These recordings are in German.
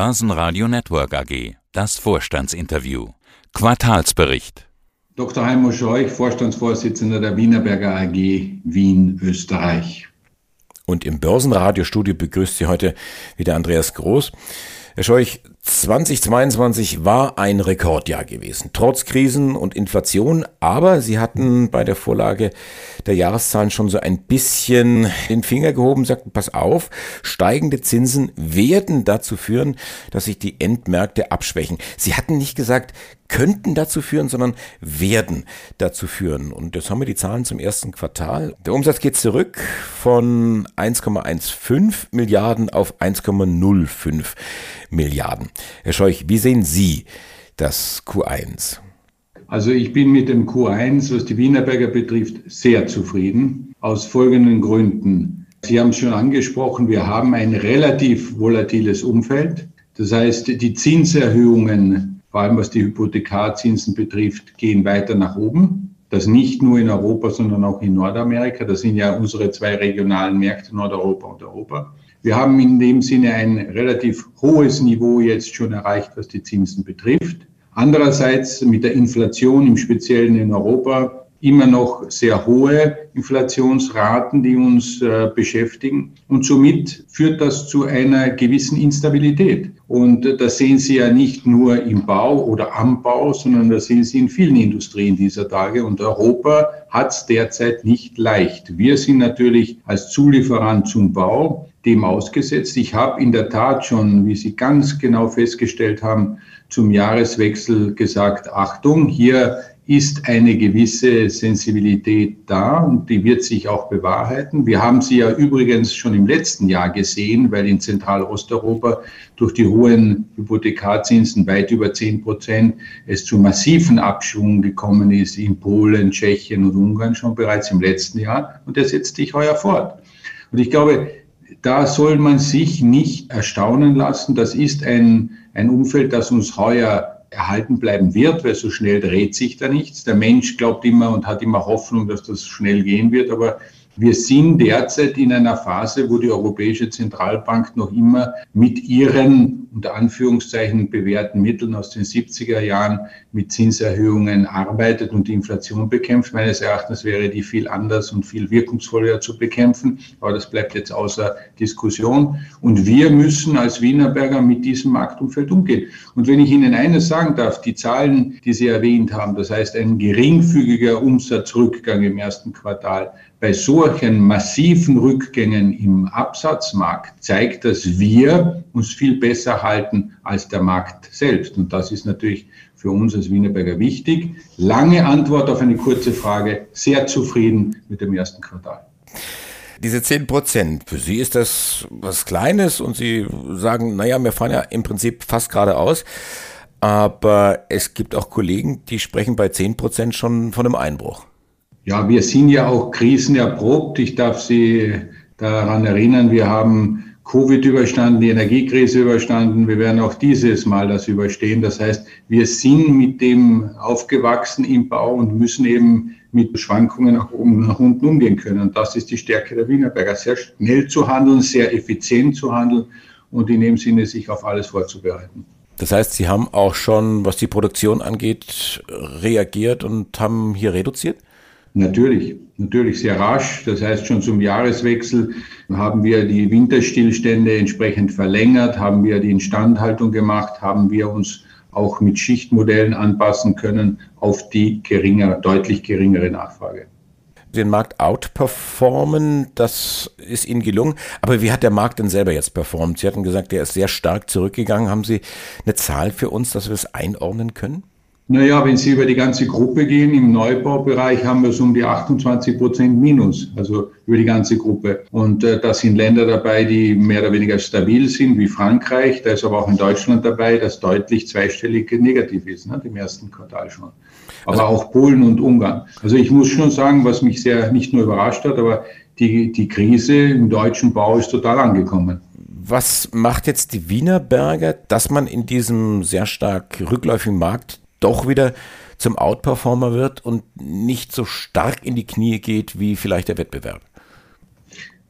Börsenradio Network AG. Das Vorstandsinterview. Quartalsbericht. Dr. Heimo Scheuch, Vorstandsvorsitzender der Wienerberger AG Wien, Österreich. Und im Börsenradiostudio begrüßt Sie heute wieder Andreas Groß. Herr Scheuch, 2022 war ein Rekordjahr gewesen, trotz Krisen und Inflation, aber Sie hatten bei der Vorlage der Jahreszahlen schon so ein bisschen den Finger gehoben, sagten, pass auf, steigende Zinsen werden dazu führen, dass sich die Endmärkte abschwächen. Sie hatten nicht gesagt, könnten dazu führen, sondern werden dazu führen. Und jetzt haben wir die Zahlen zum ersten Quartal. Der Umsatz geht zurück von 1,15 Milliarden auf 1,05 Milliarden. Herr Scheuch, wie sehen Sie das Q1? Also ich bin mit dem Q1, was die Wienerberger betrifft, sehr zufrieden. Aus folgenden Gründen. Sie haben es schon angesprochen, wir haben ein relativ volatiles Umfeld. Das heißt, die Zinserhöhungen vor allem was die Hypothekarzinsen betrifft, gehen weiter nach oben. Das nicht nur in Europa, sondern auch in Nordamerika. Das sind ja unsere zwei regionalen Märkte, Nordeuropa und Europa. Wir haben in dem Sinne ein relativ hohes Niveau jetzt schon erreicht, was die Zinsen betrifft. Andererseits mit der Inflation im Speziellen in Europa immer noch sehr hohe Inflationsraten, die uns äh, beschäftigen. Und somit führt das zu einer gewissen Instabilität. Und äh, das sehen Sie ja nicht nur im Bau oder am Bau, sondern das sehen Sie in vielen Industrien dieser Tage. Und Europa hat es derzeit nicht leicht. Wir sind natürlich als Zulieferant zum Bau dem ausgesetzt. Ich habe in der Tat schon, wie Sie ganz genau festgestellt haben, zum Jahreswechsel gesagt, Achtung, hier ist eine gewisse Sensibilität da und die wird sich auch bewahrheiten. Wir haben sie ja übrigens schon im letzten Jahr gesehen, weil in Zentralosteuropa durch die hohen Hypothekarzinsen weit über 10 Prozent es zu massiven Abschwungen gekommen ist in Polen, Tschechien und Ungarn schon bereits im letzten Jahr und das setzt sich heuer fort. Und ich glaube, da soll man sich nicht erstaunen lassen. Das ist ein, ein Umfeld, das uns heuer erhalten bleiben wird, weil so schnell dreht sich da nichts. Der Mensch glaubt immer und hat immer Hoffnung, dass das schnell gehen wird, aber wir sind derzeit in einer Phase, wo die Europäische Zentralbank noch immer mit ihren unter Anführungszeichen bewährten Mitteln aus den 70er Jahren mit Zinserhöhungen arbeitet und die Inflation bekämpft. Meines Erachtens wäre die viel anders und viel wirkungsvoller zu bekämpfen, aber das bleibt jetzt außer Diskussion. Und wir müssen als Wienerberger mit diesem Marktumfeld umgehen. Und wenn ich Ihnen eines sagen darf, die Zahlen, die Sie erwähnt haben, das heißt ein geringfügiger Umsatzrückgang im ersten Quartal, bei solchen massiven Rückgängen im Absatzmarkt zeigt, dass wir uns viel besser halten als der Markt selbst. Und das ist natürlich für uns als Wienerberger wichtig. Lange Antwort auf eine kurze Frage. Sehr zufrieden mit dem ersten Quartal. Diese 10 Prozent, für Sie ist das was Kleines und Sie sagen, naja, wir fahren ja im Prinzip fast geradeaus. Aber es gibt auch Kollegen, die sprechen bei 10 Prozent schon von einem Einbruch. Ja, wir sind ja auch krisenerprobt. Ich darf Sie daran erinnern, wir haben Covid überstanden, die Energiekrise überstanden. Wir werden auch dieses Mal das überstehen. Das heißt, wir sind mit dem aufgewachsen im Bau und müssen eben mit Schwankungen nach oben und nach unten umgehen können. Und das ist die Stärke der Wienerberger, sehr schnell zu handeln, sehr effizient zu handeln und in dem Sinne sich auf alles vorzubereiten. Das heißt, Sie haben auch schon, was die Produktion angeht, reagiert und haben hier reduziert? Natürlich, natürlich sehr rasch. Das heißt, schon zum Jahreswechsel haben wir die Winterstillstände entsprechend verlängert, haben wir die Instandhaltung gemacht, haben wir uns auch mit Schichtmodellen anpassen können auf die geringer, deutlich geringere Nachfrage. Den Markt outperformen, das ist Ihnen gelungen. Aber wie hat der Markt denn selber jetzt performt? Sie hatten gesagt, der ist sehr stark zurückgegangen. Haben Sie eine Zahl für uns, dass wir es einordnen können? Naja, wenn Sie über die ganze Gruppe gehen, im Neubaubereich haben wir so um die 28 Prozent Minus, also über die ganze Gruppe. Und äh, da sind Länder dabei, die mehr oder weniger stabil sind, wie Frankreich. Da ist aber auch in Deutschland dabei, das deutlich zweistellig negativ ist, ne, im ersten Quartal schon. Aber also, auch Polen und Ungarn. Also ich muss schon sagen, was mich sehr nicht nur überrascht hat, aber die, die Krise im deutschen Bau ist total angekommen. Was macht jetzt die Wienerberger, dass man in diesem sehr stark rückläufigen Markt doch wieder zum Outperformer wird und nicht so stark in die Knie geht wie vielleicht der Wettbewerb?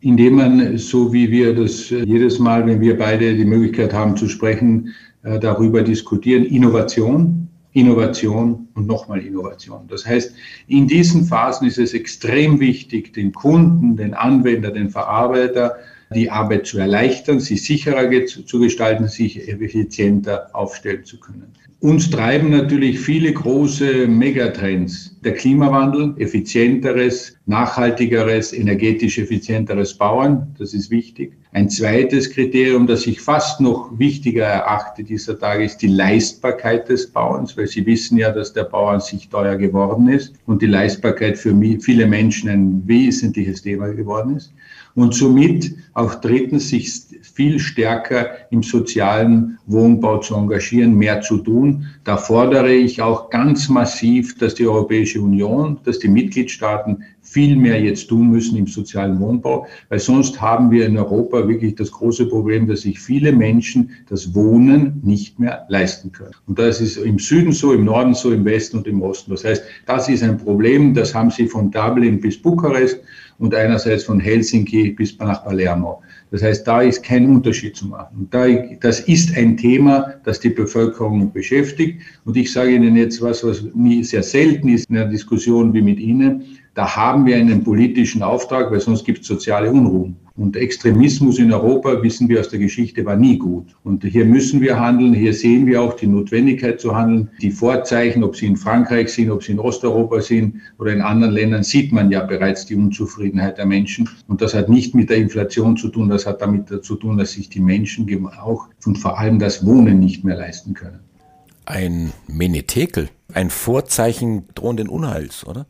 indem man, so wie wir das jedes Mal, wenn wir beide die Möglichkeit haben zu sprechen, äh, darüber diskutieren, Innovation, Innovation und nochmal Innovation. Das heißt, in diesen Phasen ist es extrem wichtig, den Kunden, den Anwender, den Verarbeiter die Arbeit zu erleichtern, sie sicherer zu gestalten, sich effizienter aufstellen zu können. Uns treiben natürlich viele große Megatrends. Der Klimawandel, effizienteres, nachhaltigeres, energetisch effizienteres Bauen, das ist wichtig. Ein zweites Kriterium, das ich fast noch wichtiger erachte dieser Tage, ist die Leistbarkeit des Bauens, weil Sie wissen ja, dass der Bau an sich teuer geworden ist und die Leistbarkeit für viele Menschen ein wesentliches Thema geworden ist und somit auch drittens sich viel stärker im sozialen Wohnbau zu engagieren, mehr zu tun. Da fordere ich auch ganz massiv, dass die Europäische Union, dass die Mitgliedstaaten viel mehr jetzt tun müssen im sozialen Wohnbau, weil sonst haben wir in Europa wirklich das große Problem, dass sich viele Menschen das Wohnen nicht mehr leisten können. Und das ist im Süden so, im Norden so, im Westen und im Osten. Das heißt, das ist ein Problem, das haben sie von Dublin bis Bukarest und einerseits von Helsinki bis nach Palermo. Das heißt, da ist kein Unterschied zu machen. Da, das ist ein Thema, das die Bevölkerung beschäftigt. Und ich sage Ihnen jetzt was, was nie sehr selten ist in einer Diskussion wie mit Ihnen. Da haben wir einen politischen Auftrag, weil sonst gibt es soziale Unruhen. Und Extremismus in Europa, wissen wir aus der Geschichte, war nie gut. Und hier müssen wir handeln. Hier sehen wir auch die Notwendigkeit zu handeln. Die Vorzeichen, ob sie in Frankreich sind, ob sie in Osteuropa sind oder in anderen Ländern, sieht man ja bereits die Unzufriedenheit der Menschen. Und das hat nicht mit der Inflation zu tun. Das hat damit zu tun, dass sich die Menschen auch und vor allem das Wohnen nicht mehr leisten können. Ein Menetekel, ein Vorzeichen drohenden Unheils, oder?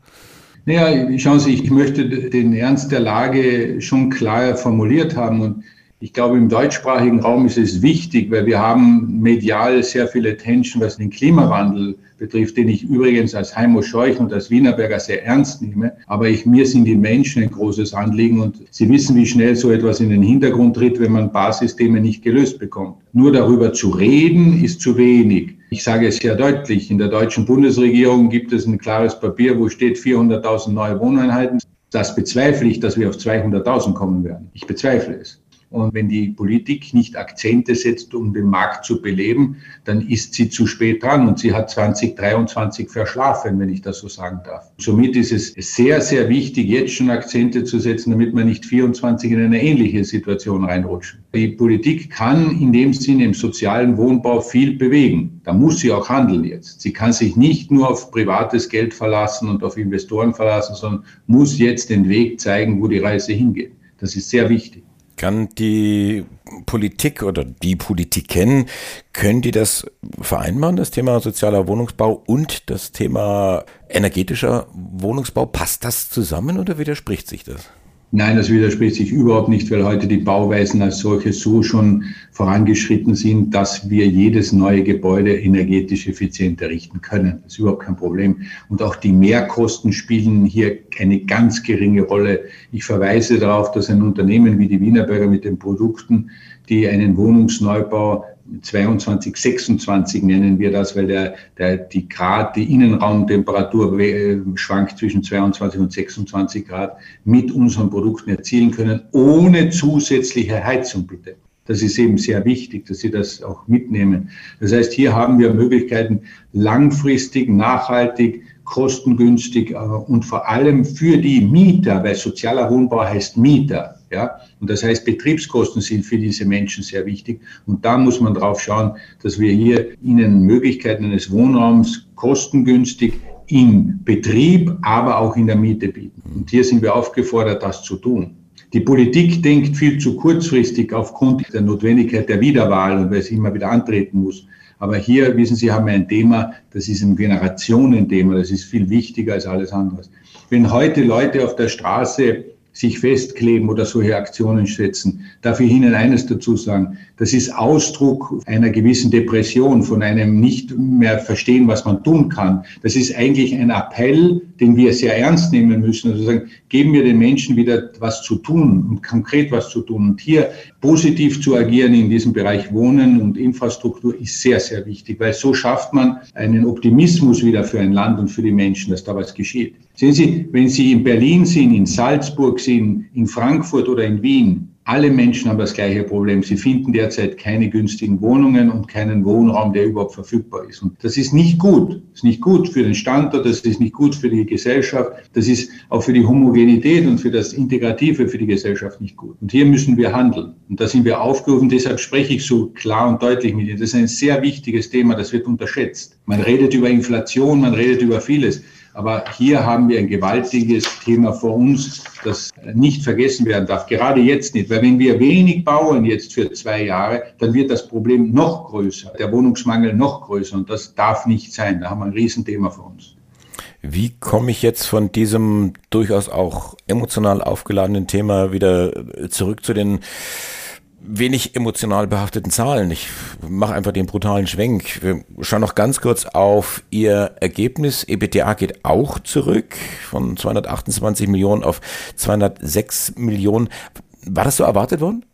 Naja, schauen Sie, ich möchte den Ernst der Lage schon klar formuliert haben und ich glaube, im deutschsprachigen Raum ist es wichtig, weil wir haben medial sehr viel Attention, was den Klimawandel betrifft, den ich übrigens als Heimo Scheuch und als Wienerberger sehr ernst nehme. Aber ich, mir sind die Menschen ein großes Anliegen und Sie wissen, wie schnell so etwas in den Hintergrund tritt, wenn man Basissysteme nicht gelöst bekommt. Nur darüber zu reden, ist zu wenig. Ich sage es sehr deutlich, in der deutschen Bundesregierung gibt es ein klares Papier, wo steht 400.000 neue Wohneinheiten. Das bezweifle ich, dass wir auf 200.000 kommen werden. Ich bezweifle es. Und wenn die Politik nicht Akzente setzt, um den Markt zu beleben, dann ist sie zu spät dran und sie hat 2023 verschlafen, wenn ich das so sagen darf. Somit ist es sehr, sehr wichtig, jetzt schon Akzente zu setzen, damit wir nicht 24 in eine ähnliche Situation reinrutschen. Die Politik kann in dem Sinne im sozialen Wohnbau viel bewegen. Da muss sie auch handeln jetzt. Sie kann sich nicht nur auf privates Geld verlassen und auf Investoren verlassen, sondern muss jetzt den Weg zeigen, wo die Reise hingeht. Das ist sehr wichtig. Kann die Politik oder die Politiken, können die das vereinbaren, das Thema sozialer Wohnungsbau und das Thema energetischer Wohnungsbau? Passt das zusammen oder widerspricht sich das? Nein, das widerspricht sich überhaupt nicht, weil heute die Bauweisen als solche so schon vorangeschritten sind, dass wir jedes neue Gebäude energetisch effizient errichten können. Das ist überhaupt kein Problem. Und auch die Mehrkosten spielen hier eine ganz geringe Rolle. Ich verweise darauf, dass ein Unternehmen wie die Wienerberger mit den Produkten, die einen Wohnungsneubau 22, 26 nennen wir das, weil der, der, die Grad, die Innenraumtemperatur äh, schwankt zwischen 22 und 26 Grad mit unseren Produkten erzielen können, ohne zusätzliche Heizung bitte. Das ist eben sehr wichtig, dass Sie das auch mitnehmen. Das heißt, hier haben wir Möglichkeiten, langfristig, nachhaltig, kostengünstig äh, und vor allem für die Mieter, weil sozialer Wohnbau heißt Mieter, ja, und das heißt, Betriebskosten sind für diese Menschen sehr wichtig. Und da muss man drauf schauen, dass wir hier ihnen Möglichkeiten eines Wohnraums kostengünstig im Betrieb, aber auch in der Miete bieten. Und hier sind wir aufgefordert, das zu tun. Die Politik denkt viel zu kurzfristig aufgrund der Notwendigkeit der Wiederwahl und weil sie immer wieder antreten muss. Aber hier, wissen Sie, haben wir ein Thema, das ist ein Generationenthema, das ist viel wichtiger als alles andere. Wenn heute Leute auf der Straße sich festkleben oder solche Aktionen setzen. Darf ich Ihnen eines dazu sagen? Das ist Ausdruck einer gewissen Depression, von einem nicht mehr verstehen, was man tun kann. Das ist eigentlich ein Appell, den wir sehr ernst nehmen müssen. Also sagen, geben wir den Menschen wieder was zu tun und konkret was zu tun. Und hier positiv zu agieren in diesem Bereich Wohnen und Infrastruktur ist sehr, sehr wichtig, weil so schafft man einen Optimismus wieder für ein Land und für die Menschen, dass da was geschieht. Sehen Sie, wenn Sie in Berlin sind, in Salzburg sind, in Frankfurt oder in Wien, alle Menschen haben das gleiche Problem. Sie finden derzeit keine günstigen Wohnungen und keinen Wohnraum, der überhaupt verfügbar ist. Und das ist nicht gut. Das ist nicht gut für den Standort, das ist nicht gut für die Gesellschaft, das ist auch für die Homogenität und für das Integrative für die Gesellschaft nicht gut. Und hier müssen wir handeln. Und da sind wir aufgerufen, deshalb spreche ich so klar und deutlich mit Ihnen. Das ist ein sehr wichtiges Thema, das wird unterschätzt. Man redet über Inflation, man redet über vieles. Aber hier haben wir ein gewaltiges Thema vor uns, das nicht vergessen werden darf. Gerade jetzt nicht, weil wenn wir wenig bauen jetzt für zwei Jahre, dann wird das Problem noch größer, der Wohnungsmangel noch größer und das darf nicht sein. Da haben wir ein Riesenthema vor uns. Wie komme ich jetzt von diesem durchaus auch emotional aufgeladenen Thema wieder zurück zu den wenig emotional behafteten Zahlen. Ich mache einfach den brutalen Schwenk. Wir schauen noch ganz kurz auf Ihr Ergebnis. EBTA geht auch zurück von 228 Millionen auf 206 Millionen. War das so erwartet worden?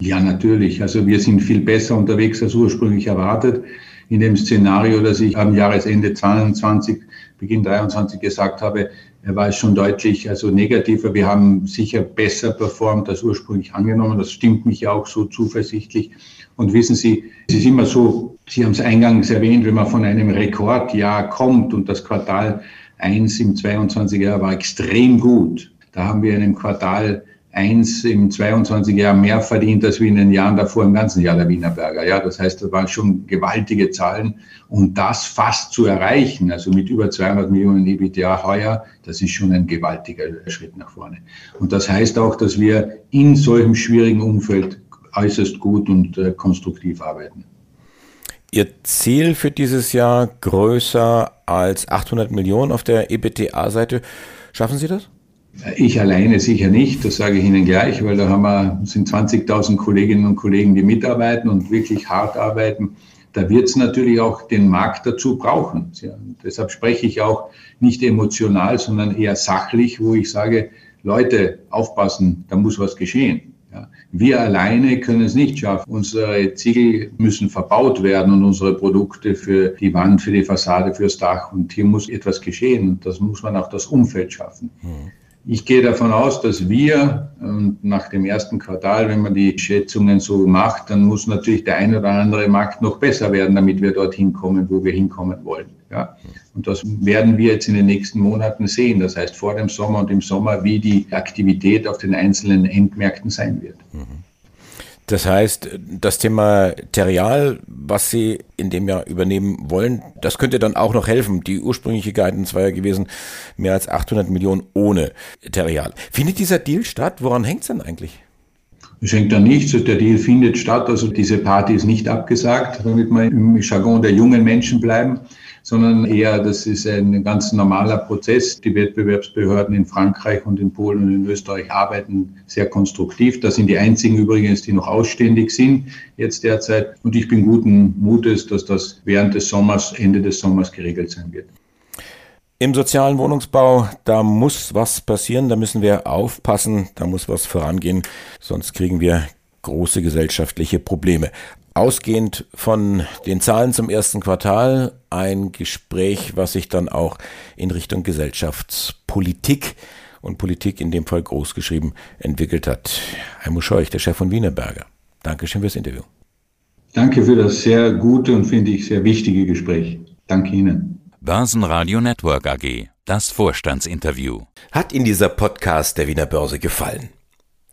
Ja, natürlich. Also wir sind viel besser unterwegs als ursprünglich erwartet. In dem Szenario, das ich am Jahresende 22, Beginn 23 gesagt habe, war es schon deutlich also negativer. Wir haben sicher besser performt als ursprünglich angenommen. Das stimmt mich auch so zuversichtlich. Und wissen Sie, es ist immer so, Sie haben es eingangs erwähnt, wenn man von einem Rekordjahr kommt und das Quartal 1 im 22er Jahr war extrem gut. Da haben wir in einem Quartal eins im 22 Jahr mehr verdient als wie in den Jahren davor im ganzen Jahr der Wienerberger. Ja, das heißt, das waren schon gewaltige Zahlen. Und das fast zu erreichen, also mit über 200 Millionen EBITDA heuer, das ist schon ein gewaltiger Schritt nach vorne. Und das heißt auch, dass wir in solchem schwierigen Umfeld äußerst gut und äh, konstruktiv arbeiten. Ihr Ziel für dieses Jahr größer als 800 Millionen auf der EBITDA-Seite. Schaffen Sie das? Ich alleine sicher nicht, das sage ich Ihnen gleich, weil da haben wir, sind 20.000 Kolleginnen und Kollegen, die mitarbeiten und wirklich hart arbeiten. Da wird es natürlich auch den Markt dazu brauchen. Deshalb spreche ich auch nicht emotional, sondern eher sachlich, wo ich sage, Leute, aufpassen, da muss was geschehen. Wir alleine können es nicht schaffen. Unsere Ziegel müssen verbaut werden und unsere Produkte für die Wand, für die Fassade, fürs Dach. Und hier muss etwas geschehen. Das muss man auch das Umfeld schaffen. Mhm. Ich gehe davon aus, dass wir und nach dem ersten Quartal, wenn man die Schätzungen so macht, dann muss natürlich der ein oder andere Markt noch besser werden, damit wir dorthin kommen, wo wir hinkommen wollen. Ja? Und das werden wir jetzt in den nächsten Monaten sehen. Das heißt vor dem Sommer und im Sommer, wie die Aktivität auf den einzelnen Endmärkten sein wird. Mhm. Das heißt, das Thema Material, was Sie in dem Jahr übernehmen wollen, das könnte dann auch noch helfen. Die ursprüngliche Guidance war ja gewesen, mehr als 800 Millionen ohne Material. Findet dieser Deal statt? Woran hängt es denn eigentlich? Es hängt da nichts. Der Deal findet statt. Also diese Party ist nicht abgesagt, damit wir im Jargon der jungen Menschen bleiben sondern eher, das ist ein ganz normaler Prozess. Die Wettbewerbsbehörden in Frankreich und in Polen und in Österreich arbeiten sehr konstruktiv. Das sind die einzigen übrigens, die noch ausständig sind jetzt derzeit. Und ich bin guten Mutes, dass das während des Sommers, Ende des Sommers geregelt sein wird. Im sozialen Wohnungsbau, da muss was passieren, da müssen wir aufpassen, da muss was vorangehen, sonst kriegen wir große gesellschaftliche Probleme. Ausgehend von den Zahlen zum ersten Quartal ein Gespräch, was sich dann auch in Richtung Gesellschaftspolitik und Politik in dem Fall großgeschrieben entwickelt hat. Heimo Scheuch, der Chef von Wienerberger. Dankeschön fürs Interview. Danke für das sehr gute und finde ich sehr wichtige Gespräch. Danke Ihnen. Börsenradio Network AG, das Vorstandsinterview. Hat Ihnen dieser Podcast der Wiener Börse gefallen?